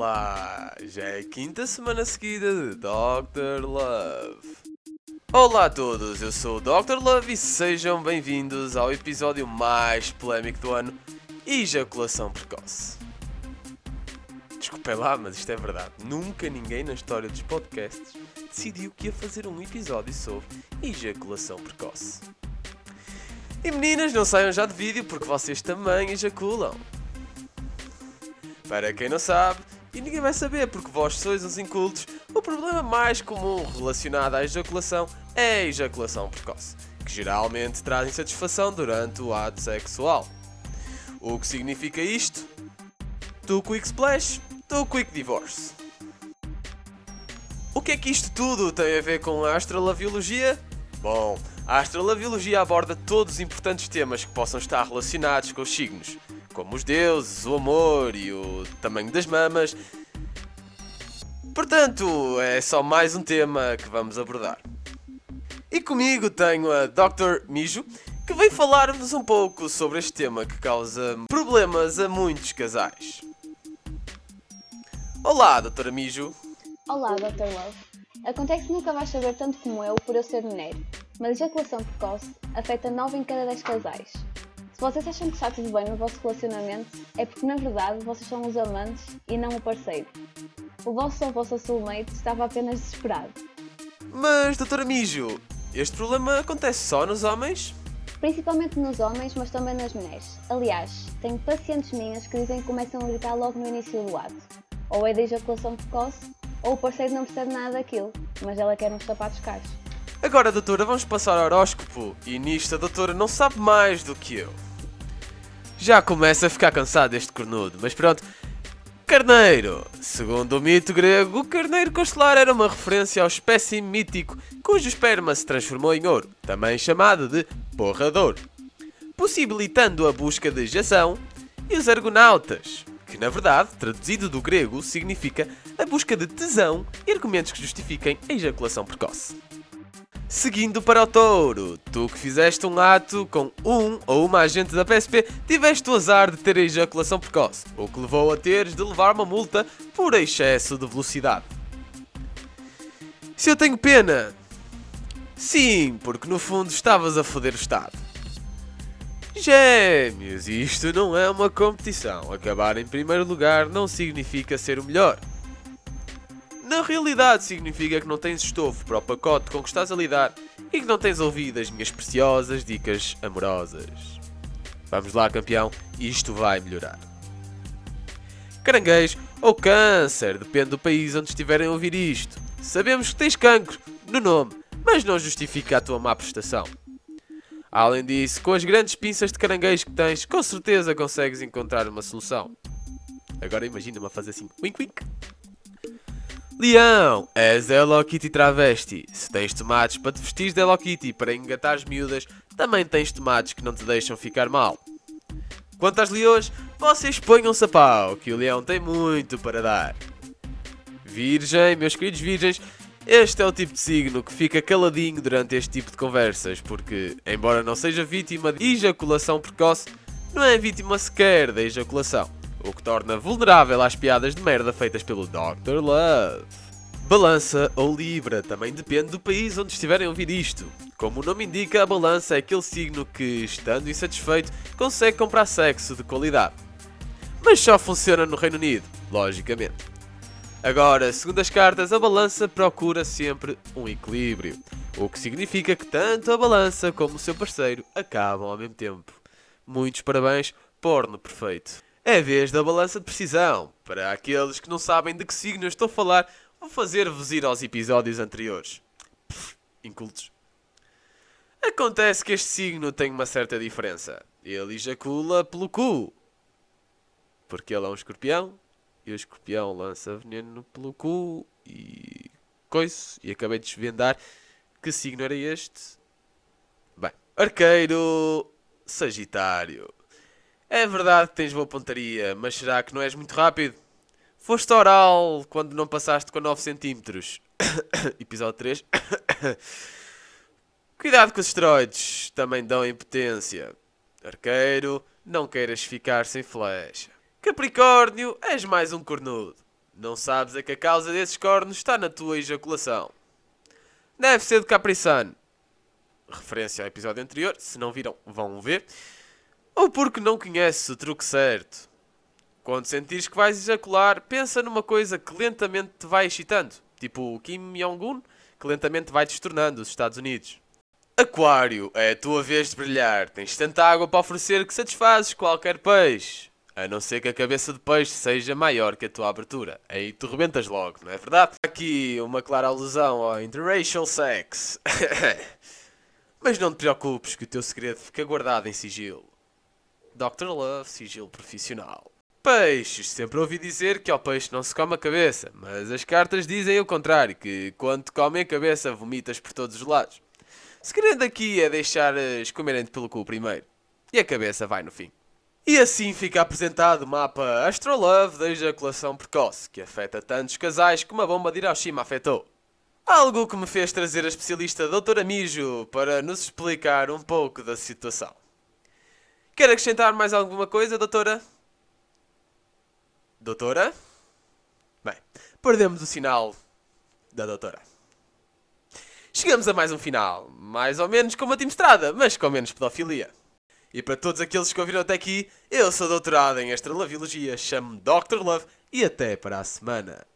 lá! Já é a quinta semana seguida de Dr. Love. Olá a todos, eu sou o Dr. Love e sejam bem-vindos ao episódio mais polémico do ano Ejaculação Precoce. Desculpem lá, mas isto é verdade. Nunca ninguém na história dos podcasts decidiu que ia fazer um episódio sobre ejaculação precoce. E meninas, não saiam já de vídeo porque vocês também ejaculam. Para quem não sabe, e ninguém vai saber porque vós sois os incultos, o problema mais comum relacionado à ejaculação é a ejaculação precoce, que geralmente traz insatisfação durante o ato sexual. O que significa isto? Do quick splash, do quick divorce. O que é que isto tudo tem a ver com a astrolabiologia? Bom, a astrolabiologia aborda todos os importantes temas que possam estar relacionados com os signos, como os deuses, o amor e o tamanho das mamas. Portanto, é só mais um tema que vamos abordar. E comigo tenho a Dr. Mijo, que vem falar-nos um pouco sobre este tema que causa problemas a muitos casais. Olá, Dra. Mijo. Olá, Dr. Love. Acontece que nunca vais saber tanto como eu por eu ser mulher, mas a ejaculação precoce afeta 9 em cada 10 casais. Vocês acham que está tudo bem no vosso relacionamento, é porque na verdade vocês são os amantes e não o parceiro. O vosso ou vossa soulmate estava apenas desesperado. Mas, Dra. Mijo, este problema acontece só nos homens? Principalmente nos homens, mas também nas mulheres. Aliás, tenho pacientes minhas que dizem que começam a gritar logo no início do ato. Ou é da ejaculação precoce, ou o parceiro não percebe nada daquilo, mas ela quer uns sapatos caros. Agora, doutora, vamos passar ao horóscopo. E nisto a doutora não sabe mais do que eu. Já começa a ficar cansado deste cornudo, mas pronto. Carneiro. Segundo o mito grego, o carneiro constelar era uma referência ao espécime mítico cujo esperma se transformou em ouro, também chamado de borrador, possibilitando a busca de jação e os argonautas, que na verdade, traduzido do grego, significa a busca de tesão e argumentos que justifiquem a ejaculação precoce. Seguindo para o touro, tu que fizeste um ato com um ou uma agente da PSP, tiveste o azar de ter a ejaculação precoce, o que levou a teres de levar uma multa por excesso de velocidade. Se eu tenho pena? Sim, porque no fundo estavas a foder o Estado. Gêmeos, isto não é uma competição. Acabar em primeiro lugar não significa ser o melhor. Na realidade, significa que não tens estofo para o pacote com que estás a lidar e que não tens ouvido as minhas preciosas dicas amorosas. Vamos lá, campeão, isto vai melhorar. Caranguejo ou câncer, depende do país onde estiverem a ouvir isto. Sabemos que tens cancro no nome, mas não justifica a tua má prestação. Além disso, com as grandes pinças de caranguejo que tens, com certeza consegues encontrar uma solução. Agora imagina-me a fazer assim, wink wink. Leão, és Hello Kitty travesti. Se tens tomates para te vestir de Hello Kitty para engatar as miúdas, também tens tomates que não te deixam ficar mal. Quanto às leões, vocês ponham-se a pau, que o leão tem muito para dar. Virgem, meus queridos virgens, este é o tipo de signo que fica caladinho durante este tipo de conversas, porque, embora não seja vítima de ejaculação precoce, não é vítima sequer da ejaculação, o que torna vulnerável às piadas de merda feitas pelo Dr. Love. Balança ou Libra também depende do país onde estiverem a ouvir isto. Como o nome indica, a balança é aquele signo que, estando insatisfeito, consegue comprar sexo de qualidade. Mas só funciona no Reino Unido, logicamente. Agora, segundo as cartas, a balança procura sempre um equilíbrio, o que significa que tanto a balança como o seu parceiro acabam ao mesmo tempo. Muitos parabéns, porno perfeito. É vez da balança de precisão. Para aqueles que não sabem de que signo estou a falar, vou fazer-vos ir aos episódios anteriores. Pff, incultos. Acontece que este signo tem uma certa diferença. Ele ejacula pelo cu. Porque ele é um escorpião e o escorpião lança veneno pelo cu e coice. E acabei de desvendar que signo era este. Bem, arqueiro Sagitário. É verdade que tens boa pontaria, mas será que não és muito rápido? Foste oral quando não passaste com 9 cm. Episódio 3. Cuidado com os esteroides, também dão impotência. Arqueiro, não queiras ficar sem flecha. Capricórnio, és mais um cornudo. Não sabes é que a causa desses cornos está na tua ejaculação. Deve ser de Capri-Sun. Referência ao episódio anterior, se não viram, vão ver. Ou porque não conheces o truque certo. Quando sentires que vais ejacular, pensa numa coisa que lentamente te vai excitando, tipo o Kim Jong-un, que lentamente vai destornando os Estados Unidos. Aquário, é a tua vez de brilhar. Tens tanta água para oferecer que satisfazes qualquer peixe. A não ser que a cabeça de peixe seja maior que a tua abertura. Aí tu rebentas logo, não é verdade? Aqui uma clara alusão ao interracial sex. Mas não te preocupes que o teu segredo fica guardado em sigilo. Dr. Love, sigilo profissional. Peixes. Sempre ouvi dizer que ao peixe não se come a cabeça, mas as cartas dizem o contrário, que quando comem a cabeça vomitas por todos os lados. O segredo aqui é deixar comerem-te pelo cu primeiro. E a cabeça vai no fim. E assim fica apresentado o mapa Astrolove da ejaculação precoce, que afeta tantos casais como a bomba de Hiroshima afetou. Algo que me fez trazer a especialista Doutora Mijo para nos explicar um pouco da situação. Quer acrescentar mais alguma coisa, doutora? Doutora? Bem, perdemos o sinal da doutora. Chegamos a mais um final, mais ou menos como a Estrada, mas com menos pedofilia. E para todos aqueles que ouviram até aqui, eu sou doutorado em Astrologiologia, chamo-me Dr. Love e até para a semana.